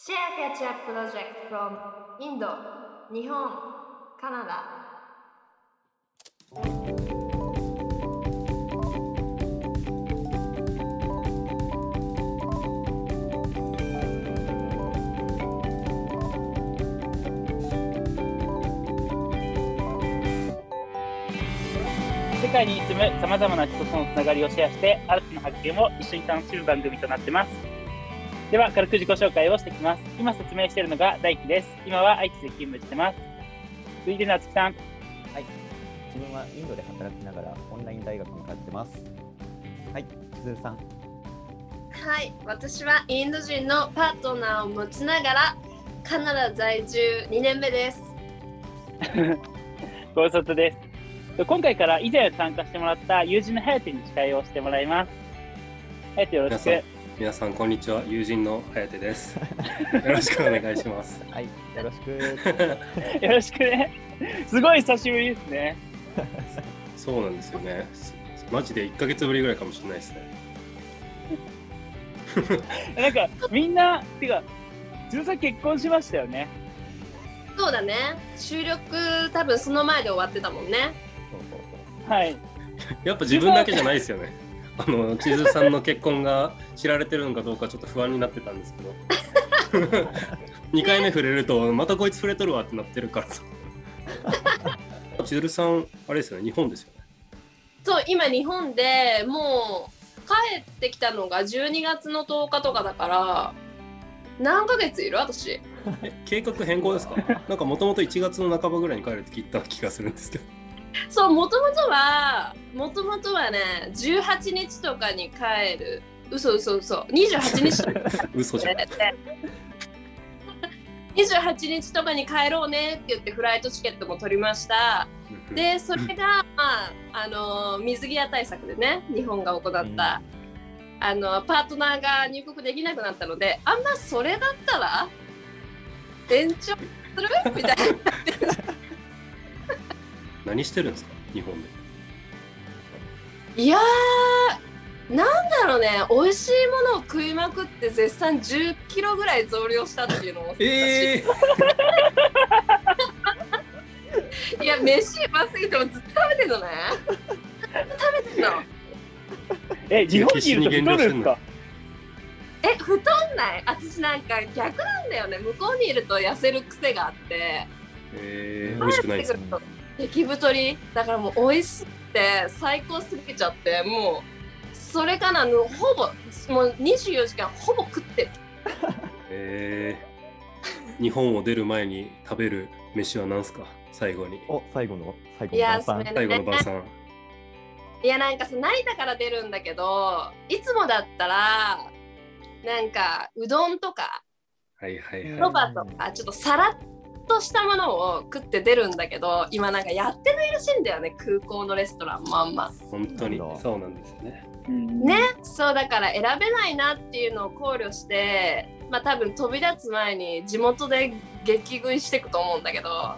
Share Catch Up Project from インド、日本、カナダ。世界に住むさまざまな人とのつながりをシェアして、新たな発見を一緒に楽しむ番組となってます。では、軽く自己紹介をしていきます。今説明しているのが大輝です。今は愛知で勤務してます。続いて夏木さん。自分はインドで働きながらオンライン大学に通ってます。はい、千鶴さん。はい、私はインド人のパートナーを持ちながらカナダ在住2年目です。ご無沙汰です。今回から以前参加してもらった友人のハヤテに司会をしてもらいます。ハヤテよろしく。皆さんこんにちは友人の颯です よろしくお願いしますはい、よろしく。よろしくね。すごい久しぶりですね。そうなんですよねマジで1ヶ月ぶりぐらいかもしれないですね なんかみんな、てか、ずさん結婚しましたよね。そうだね。収録多分その前で終わってたもんね。そうそうそう。はい。やっぱ自分だけじゃないですよねあの千鶴さんの結婚が知られてるのかどうかちょっと不安になってたんですけど。2回目触れるとまたこいつ触れとるわってなってるからさ。千鶴さんあれですよね日本ですよね。そう、今日本でもう帰ってきたのが12月の10日とかだから何ヶ月いる？私。え計画変更ですか？なんかもともと1月の半ばぐらいに帰るって聞いた気がするんですけどそう、もともとは、もともとはね、18日とかに帰る。嘘嘘嘘。28日とか嘘じゃん28日とかに帰ろうねって言ってフライトチケットも取りました。で、それが、まあ、あの、水際対策でね、日本が行った、あの、パートナーが入国できなくなったので、あんまそれだったら、延長する？みたいな。何してるんですか？日本で。いやー、なんだろうね、美味しいものを食いまくって絶賛10キロぐらい増量したっていうのもえい。や、飯うますぎてもずっと食べてんのね。食べてんの。え、日本にいると太るんですか？え、太んない。私なんか逆なんだよね。向こうにいると痩せる癖があって、えー、美味しくないです帰ってくると激太り。だからもう美味しくて最高すぎちゃって、もう、それかな、もうほぼ、もう24時間ほぼ食ってる。えー、日本を出る前に食べる飯は何すか？最後にお、最後の、最後いやの晩餐それ。最後の晩餐いやなんかさ成田から出るんだけどいつもだったらなんかうどんとかはいはいうんはそばとかちょっとさらっとしたものを食って出るんだけど今なんかやってないらしいんだよね空港のレストランもあんま。い本当に。そうなんですよね。うんね。そうだから選べないなっていうのを考慮してまあ多分飛び立つ前に地元で激食いしていくと思うんだけど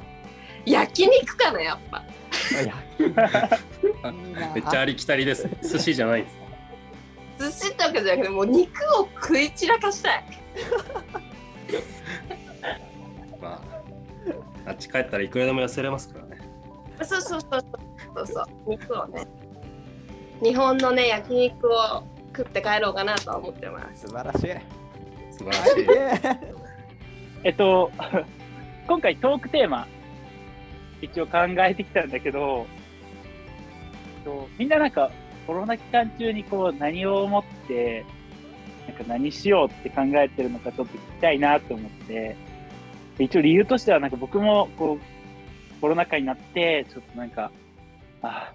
焼肉かなやっぱ。めっちゃありきたりです。寿司じゃないんです寿司とかじゃなくてもう肉を食い散らかしたい。まああっち帰ったらいくらでも痩せれますからね。そうそうそうそうそう肉をね。日本のね焼肉を食って帰ろうかなとは思ってます。素晴らしい。素晴らしい。えっと、今回トークテーマ、一応考えてきたんだけど、えっとみんななんかコロナ期間中にこう何を思って、なんか何しようって考えてるのかちょっと聞きたいなと思って、で一応理由としてはなんか僕もこうコロナ禍になって、ちょっとなんか、あ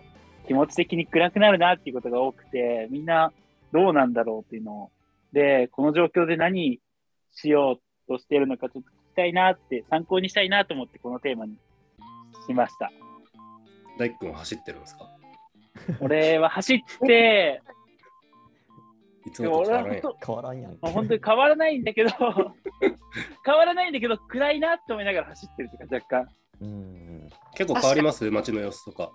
気持ち的に暗くなるなっていうことが多くて、みんなどうなんだろうっていうのを、で、この状況で何しようとしているのかちょっと聞きたいなって、参考にしたいなと思ってこのテーマにしました。大工君は走ってるんですか？俺は走って、いつでももと変わらんやん俺は本当変わらんやん。まあ本当に変わらないんだけど、変わらないんだけど、暗いなって思いながら走ってるというか、若干。うん。結構変わります街の様子とか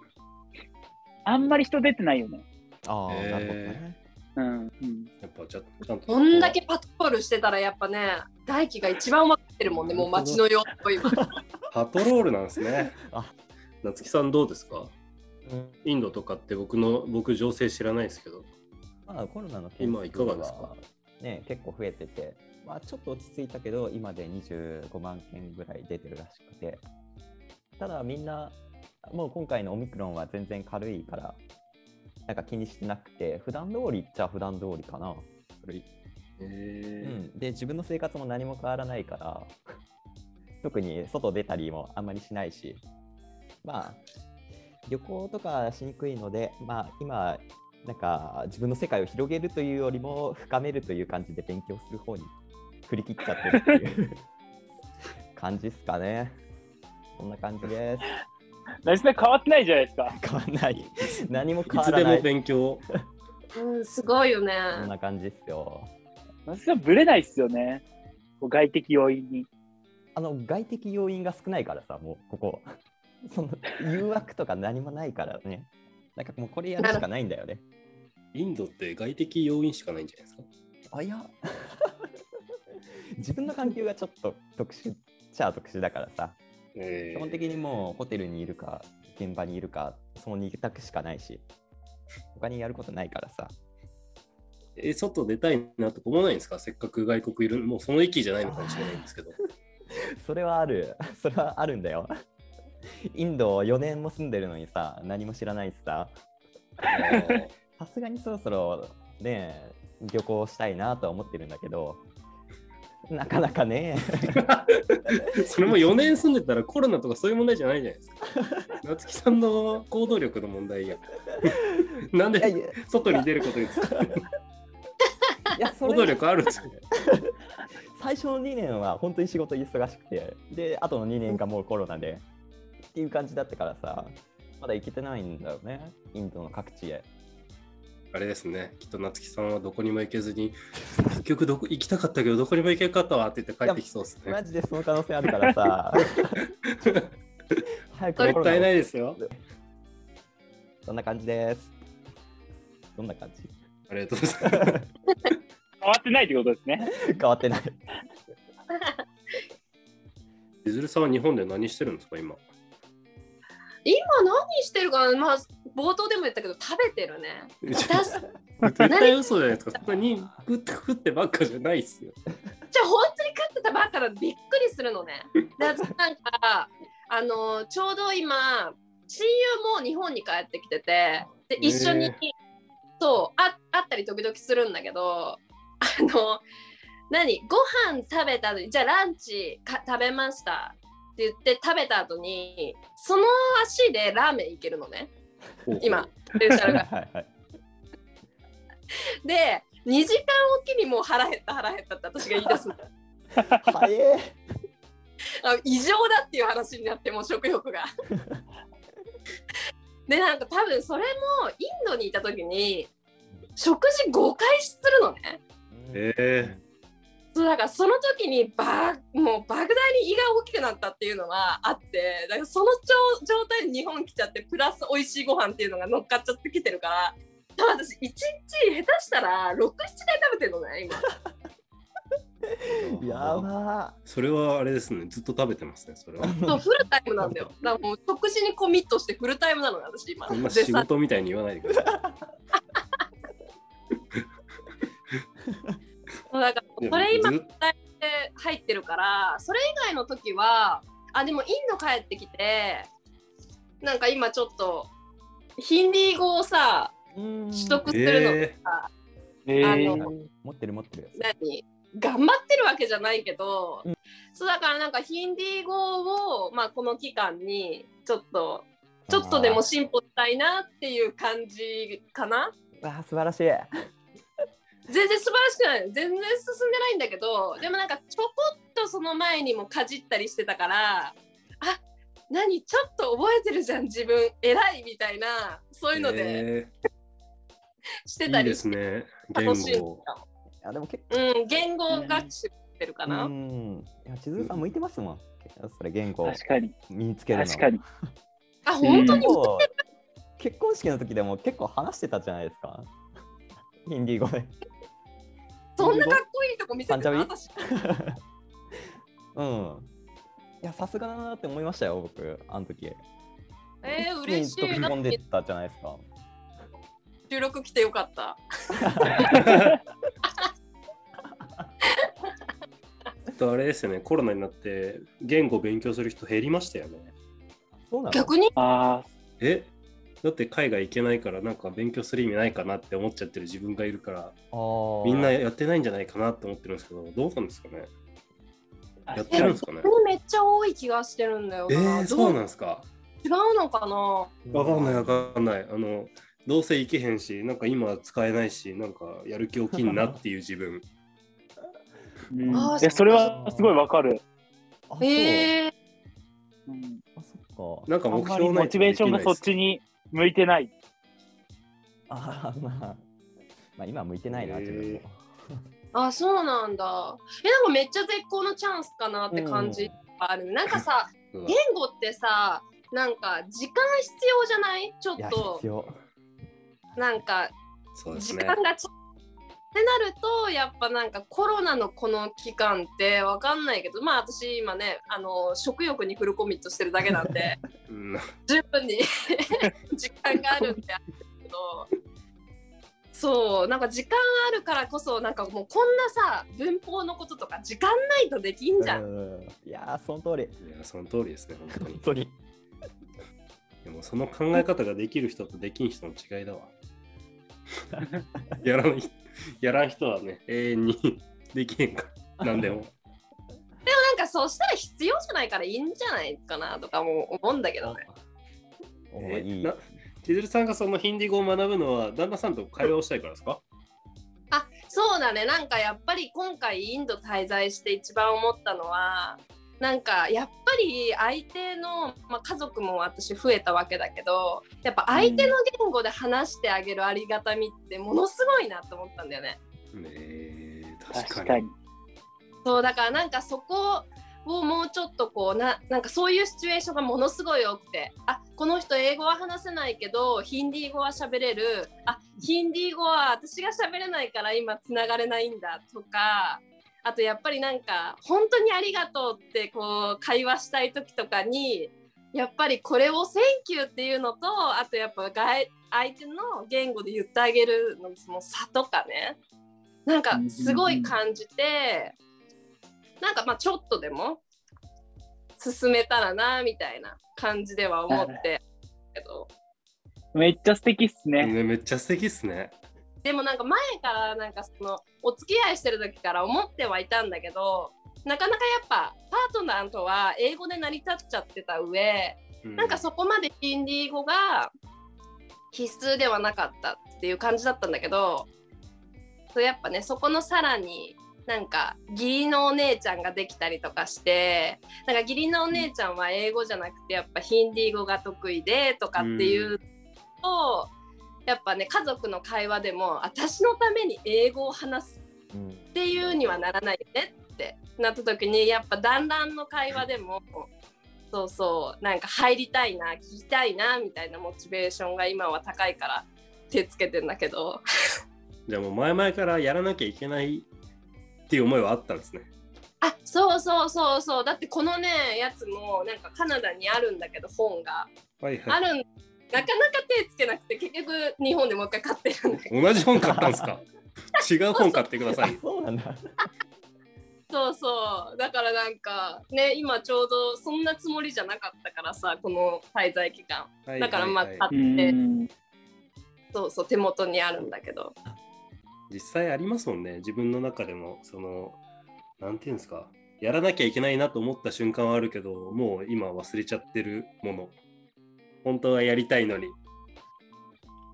あんまり人出てないよね。ああ、なるほどね。ううんうん、やっぱちゃちゃんと。こんだけパトロールしてたらやっぱね大輝が一番分かってるもんねもう街の様子を今 パトロールなんですね。あ夏木さんどうですか？うんインドとかって僕の僕情勢知らないですけど。まあ、コロナの件数今いかがですか？はね、結構増えてて、まあ、ちょっと落ち着いたけど、今で25万件ぐらい出てるらしくて、ただみんな、もう今回のオミクロンは全然軽いから、なんか気にしてなくて、普段通りっちゃ普段通りかな。軽い。えうん、で、自分の生活も何も変わらないから、特に外出たりもあんまりしないし、まあ、旅行とかしにくいので、まあ、今、なんか自分の世界を広げるというよりも深めるという感じで勉強する方に振り切っちゃってるっていう感じですかね。そんな感じです。なじさん変わってないじゃないですか。変わんない。何も変わらない。勉強。うんすごいよねそんな感じですよ。なじさんぶれないっすよね。こう外的要因に。あの外的要因が少ないからさ、もうここ。その誘惑とか何もないからね。なんかもうこれやるしかないんだよね。インドって外的要因しかないんじゃないですか？あ、いや。自分の環境がちょっと特殊っちゃ特殊だからさ。え基本的にもうホテルにいるか、現場にいるか、その2択しかないし。他にやることないからさ。え外出たいなとか思わないんですか？せっかく外国いるもうその域じゃないのかもしれないんですけど。それはある。それはあるんだよ。インド4年も住んでるのにさ、何も知らないしさ。さすがにそろそろね、旅行したいなとは思ってるんだけど、なかなかね、それも4年住んでたらコロナとかそういう問題じゃないじゃないですか。夏木さんの行動力の問題や。なんで外に出ることに使ういやそ行動れ力あるんですよね。最初の2年は本当に仕事忙しくて、で、あとの2年がもうコロナで、っていう感じだったからさ、まだ行けてないんだよね、インドの各地へ。あれですね。きっと夏木さんはどこにも行けずに、結局どこ行きたかったけどどこにも行けなかったわって言って帰ってきそうですねマ。ジでその可能性あるからさ、早くもったいないい。ですよ。そんな感じです。どんな感じ？ありがとうございます。変わってないってことですね。変わってない。いずるさんは日本で何してるんですか今？今何してるかなまあ冒頭でも言ったけど食べてるね絶対嘘じゃないですか。そこに食って食ってばっかじゃないっすよ。じゃあ本当に飼ってたばっかだびっくりするのね。で私なんかあのちょうど今親友も日本に帰ってきててで一緒に、ねそうあ会ったり時々するんだけどあの何？ご飯食べた後にじゃあランチか食べましたって言って食べた後にその足でラーメン行けるのね今電車が。はいはい。で2時間おきにもう腹減った腹減ったって私が言い出すの。早え。あ異常だっていう話になってもう食欲が。でなんか多分それもインドにいた時に食事5回するのね。えそうだからその時にばもう莫大に胃が大きくなったっていうのがあってだからその状状態で日本来ちゃってプラス美味しいご飯っていうのが乗っかっちゃってきてるから多分私1日下手したら67回食べてるのね今。やばそれはあれですね。ずっと食べてますね。それは。そうフルタイムなんだよ。だからもう食事にコミットしてフルタイムなのよ私今。仕事みたいに言わないでくださ そうだからい。それ今ずっ入ってるからそれ以外の時はあでもインド帰ってきてなんか今ちょっとヒンディー語をさ取取得するのえさ、えあー。の持ってる持ってる。何？頑張ってるわけじゃないけど、うんそうだからなんかヒンディー語を、まあ、この期間にちょっとちょっとでも進歩したいなっていう感じかな。ああ、素晴らしい。全然素晴らしくない全然進んでないんだけどでもなんかちょこっとその前にもかじったりしてたからあ何ちょっと覚えてるじゃん自分偉いみたいなそういうのでえしてーいいでたりしてすね。言楽しいんだ語。よいやでも結構。うん言語学習してるかな、うん。いや、千鶴さん向いてますもん。それ言語確かに。身につけるの。確かに。あ本当に結婚式の時でも結構話してたじゃないですか。ヒンディー語で。そんなかっこいいとこ見せてた？うん。いや、さすがだなって思いましたよ、僕、あの時。えー、嬉しい飛び込んでったじゃないですか。収録来てよかった あとあれですよね、コロナになって言語を勉強する人減りましたよね。そうなの？逆に？あえ？だって海外行けないからなんか勉強する意味ないかなって思っちゃってる自分がいるからみんなやってないんじゃないかなって思ってるんですけどどうなんですかね？あ。やってるんですかね？めっちゃ多い気がしてるんだよえな、ー、そうなんどですか？違うのかな？わかんないわかんない。あのどうせ行けへんしなんか今使えないしなんかやる気起きんなっていう自分。うん。それはすごいわかる。あそう。えー、うん。あ、そっか。なんかあんまり目標ないモチベーションがそっちに向いてない。あーまあ、まあ、今向いてないな、自分も。あそうなんだ。えなんかめっちゃ絶好のチャンスかなって感じ。がある、なんかさ 言語ってさなんか時間必要じゃない？ちょっいや、と必要。なんか時間がちってなるとやっぱなんかコロナのこの期間ってわかんないけどまあ私今ねあの食欲にフルコミットしてるだけなんでうん十分に 時間があるんであるけどそうなんか時間あるからこそなんかもうこんなさ文法のこととか時間ないとできんじゃん。うんいやー、その通り。いやその通りですね本当に本当に。でもその考え方ができる人とできん人の違いだわやらないやらん人はね永遠に できへんから何でもなんかそうしたら必要じゃないからいいんじゃないかなとかも思うんだけどね。いい。な千鶴さんがそのヒンディー語を学ぶのは旦那さんと会話をしたいからですか？あそうだねなんかやっぱり今回インド滞在して一番思ったのはなんかやっぱり相手の、まあ、家族も私増えたわけだけどやっぱ相手の言語で話してあげるありがたみってものすごいなと思ったんだよね。ねえ確かに確かに。そうだからなんかそこをもうちょっとこうななんかそういうシチュエーションがものすごい多くてあこの人英語は話せないけどヒンディー語は喋れるあヒンディー語は私が喋れないから今つながれないんだとかあとやっぱりなんか本当にありがとうってこう会話したい時とかにやっぱりこれを「Thank you」っていうのとあとやっぱ外相手の言語で言ってあげるのその差とかね。なんかすごい感じてなんかまあちょっとでも進めたらなみたいな感じでは思ってけど。めっちゃ素敵っすね。ねめっちゃ素敵っすねでもなんか前からなんかそのお付き合いしてる時から思ってはいたんだけどなかなかやっぱパートナーとは英語で成り立っちゃってた上なんかそこまでヒンディー語が必須ではなかったっていう感じだったんだけどそうやっぱねそこのさらになんか義理のお姉ちゃんができたりとかしてなんか義理のお姉ちゃんは英語じゃなくてやっぱヒンディー語が得意でとかっていうと、やっぱね家族の会話でも私のために英語を話すうんっていうにはならないよねってなった時にやっぱ団らんの会話でもそうそうなんか入りたいな聞きたいなみたいなモチベーションが今は高いから手つけてんだけど。じゃあもう前々からやらなきゃいけないっていう思いはあったんですね。あそうそうそうそう。だってこのねやつもなんかカナダにあるんだけど本が。はいはあるんなかなか手つけなくて結局日本でもう一回買ってるんだけどい同じ本買ったんですか？違う本買ってくださあい。そうなんだ。そうそう。だからなんかね今ちょうどそんなつもりじゃなかったからさこの滞在期間。だからまあ買って、うん。そうそう手元にあるんだけど。実際ありますもんね。自分の中でもそのなんていうんですか？やらなきゃいけないなと思った瞬間はあるけどもう今忘れちゃってるもの本当はやりたいのに。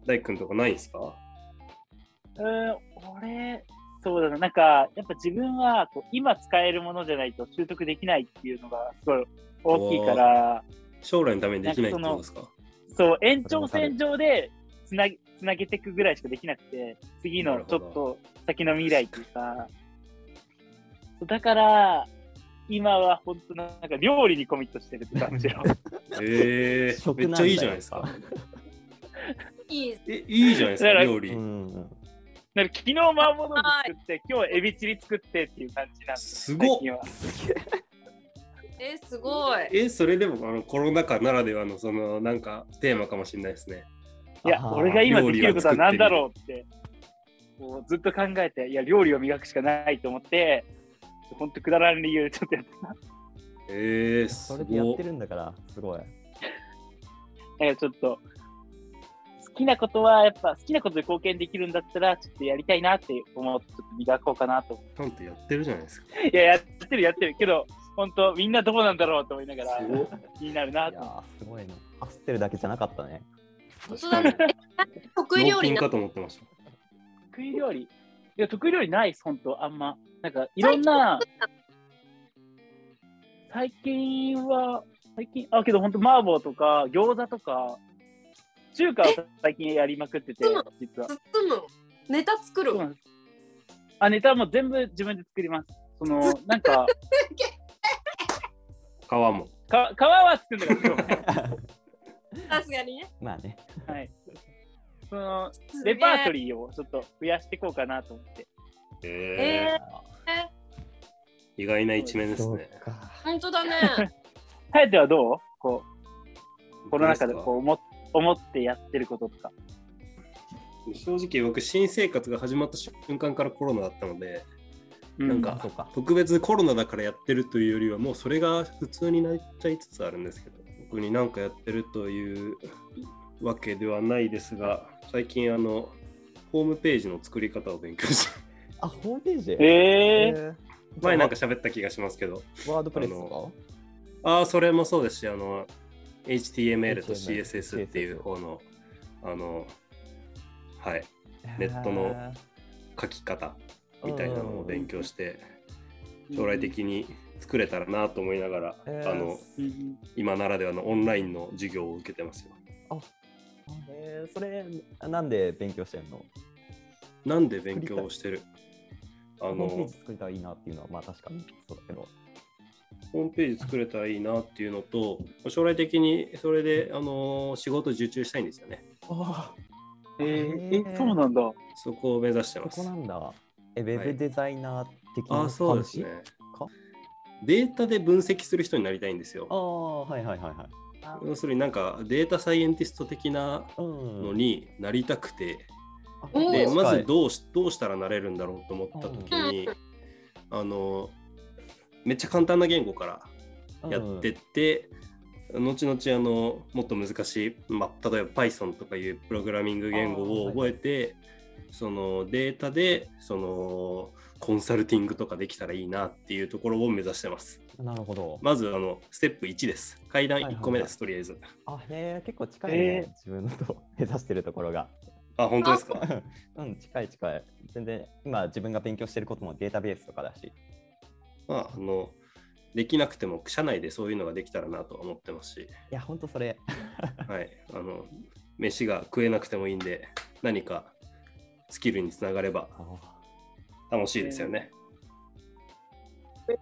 大君とかないんですか？うん、俺、そうだな、なんか、やっぱ自分はこう今使えるものじゃないと習得できないっていうのがすごい大きいから、将来のためにできないってことですか？そう、延長線上でつなげつなげていくぐらいしかできなくて、次のちょっと先の未来っていうか、だから、今は本当なんか料理にコミットしてるって感じよ。えー、めっちゃいいじゃないですか。いいえいいじゃないですか料理、うんか昨日麻婆豆腐作って、今日エビチリ作ってっていう感じなんですすごっえすごい。え、それでもあのコロナ禍ならではのそのなんかテーマかもしれないですね。いや俺が今できることは何だろうって、こうずっと考えて、いや、料理を磨くしかないと思って、本当くだらん理由でちょっとやってた。えー、すごいそれでやって。るんだから、すごい。えちょっと、好きなことは、やっぱ好きなことで貢献できるんだったら、ちょっとやりたいなって思って、ちょっと磨こうかなと思ちゃんとやってるじゃないですか。いや、やってるやってるけど、本当みんなどうなんだろうと思いながらすごい、気になるないとや思って。ー、すごいな。走ってるだけじゃなかったね。本当だね。え得意料理かと思ってました。得意料理？いや、得意料理ないです、本当あんま。なんか、いろんな、最近は、最近、あ、けど本当麻婆とか餃子とか、中華を最近やりまくってて実は。包むネタ作る。あ、ネタはもう全部自分で作ります。その、なんか、皮も。か皮は作るんだけど、さすがにねまあね。はい。その、レパートリーをちょっと増やしていこうかなと思って。ええー、意外な一面ですね。か。本当だねハヤテはどう？こう、コロナ禍でこう思思ってやってることとか。正直僕、新生活が始まった瞬間からコロナだったので、うなんか。特別コロナだからやってるというよりはもうそれが普通になっちゃいつつあるんですけど特になんかやってるというわけではないですが最近あのホームページの作り方を勉強してあ、ホームページ？えー、ー前なんか喋った気がしますけど。ワードプレスとああそれもそうですしあの HTML と CSS っていう方のあのはいかネットの書き方みたいなのを勉強して将来的に作れたらなと思いながら、えー。あのうん今ならではのオンラインの授業を受けてますよ。えー、それ、なんで勉強してんの？なんで勉強をしてる？あホームペーのジ作りたらいいなっていうのは、まあ確かにそうだけど。ホームページ作れたらいいなっていうのと将来的にそれであの仕事受注したいんですよね。あえー、え、そうなんだ。そこを目指してますそこ。なんだ。え、ウェブデザイナー的なあ感じそうですね。か？データで分析する人になりたいんですよあ。あ、はいはいはいはい。要するになんかデータサイエンティスト的なうん。のになりたくて、でまずうどうしどうしたらなれるんだろうと思った時に、あのめっちゃ簡単な言語からやってって、後々あのもっと難しい、まあ、例えば Python とかいうプログラミング言語を覚えて、そのデータでそのコンサルティングとかできたらいいなっていうところを目指してます。なるほど。まずあのステップ1です。階段1個目です、はとりあえず。あ、へえ、結構近いね、え自分のと目指してるところが。あ、本当ですか？うん、近い近い。全然、今自分が勉強してることもデータベースとかだし。まあ、あの、できなくても社内でそういうのができたらなとは思ってますし、いや、ほんとそれ。はい、あの、飯が食えなくてもいいんで、何かスキルにつながればあ楽しいですよね。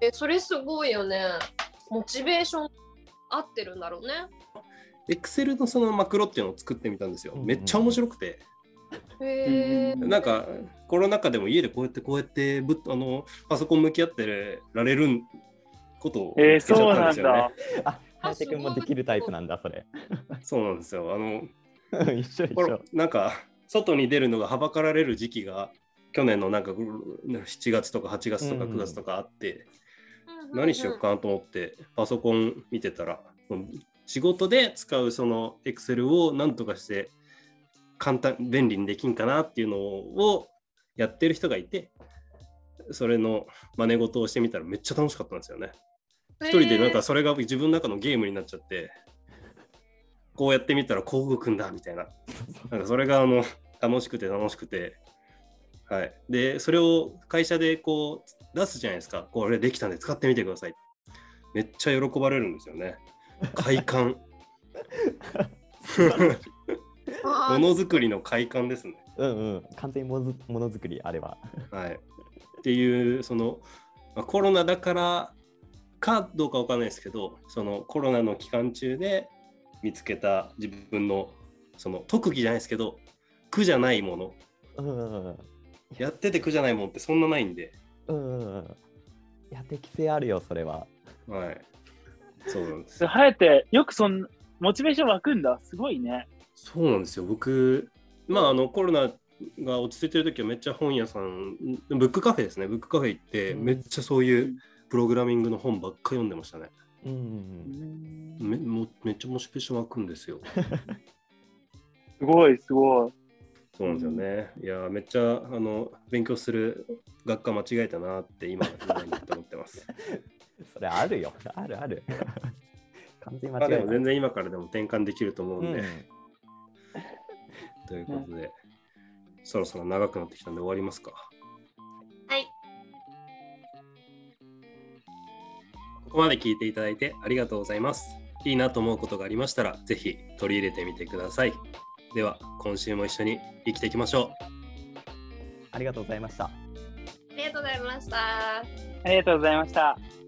えそれすごいよねモチベーション合ってるんだろうね Excel のそのマクロっていうのを作ってみたんですよ。うんうんめっちゃ面白くて、へえうんなんかコロナ禍でも家でこうやってこうやってぶっあのパソコン向き合ってられることをえー、見つけちゃそうったんですよね。なんだ。あ、林くんもできるタイプなんだ、それ。そうなんですよ。あのうん 一緒一緒。なんか外に出るのがはばかられる時期が去年のなんか7月とか8月とかうん9月とかあって、うん何しようかなと思ってパソコン見てたらうん仕事で使うその Excel をなんとかして簡単便利にできんかなっていうのをやってる人がいてそれの真似事をしてみたらめっちゃ楽しかったんですよね。一人でなんかそれが自分の中のゲームになっちゃってこうやってみたらこう動くんだみたいな。なんかそれがあの楽しくて楽しくて。はい。でそれを会社でこう出すじゃないですか。これできたんで使ってみてください。めっちゃ喜ばれるんですよね。快感 ものづくりの快感ですねうんうん。完全にものづものづくりあれば。はいっていうそのまあコロナだからかどうかわかんないですけどそのコロナの期間中で見つけた自分のその特技じゃないですけど苦じゃないものうん。やってて苦じゃないもんってそんなないんで、うんうんうん。いや、適性あるよ、それは。はい。そうなんです。はやて、よくそんモチベーション湧くんだ。すごいね。そうなんですよ。僕、まあ、あのコロナが落ち着いてる時はめっちゃ本屋さん、ブックカフェですね。ブックカフェ行って、うんめっちゃそういうプログラミングの本ばっか読んでましたね。うんうんうん。めもめっちゃモチベーション湧くんですよ。すごい、すごい。そうなんですよね。いやー、めっちゃあの勉強する学科間違えたなって今、思ってます。それあるよ。あるある。完全間違えた。全然今からでも転換できると思うんで、うんということで、そろそろ長くなってきたんで終わりますか。はい。ここまで聞いていただいてありがとうございます。いいなと思うことがありましたら、ぜひ取り入れてみてください。では、今週も一緒に生きていきましょう。ありがとうございました。ありがとうございました。ありがとうございました。